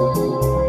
Música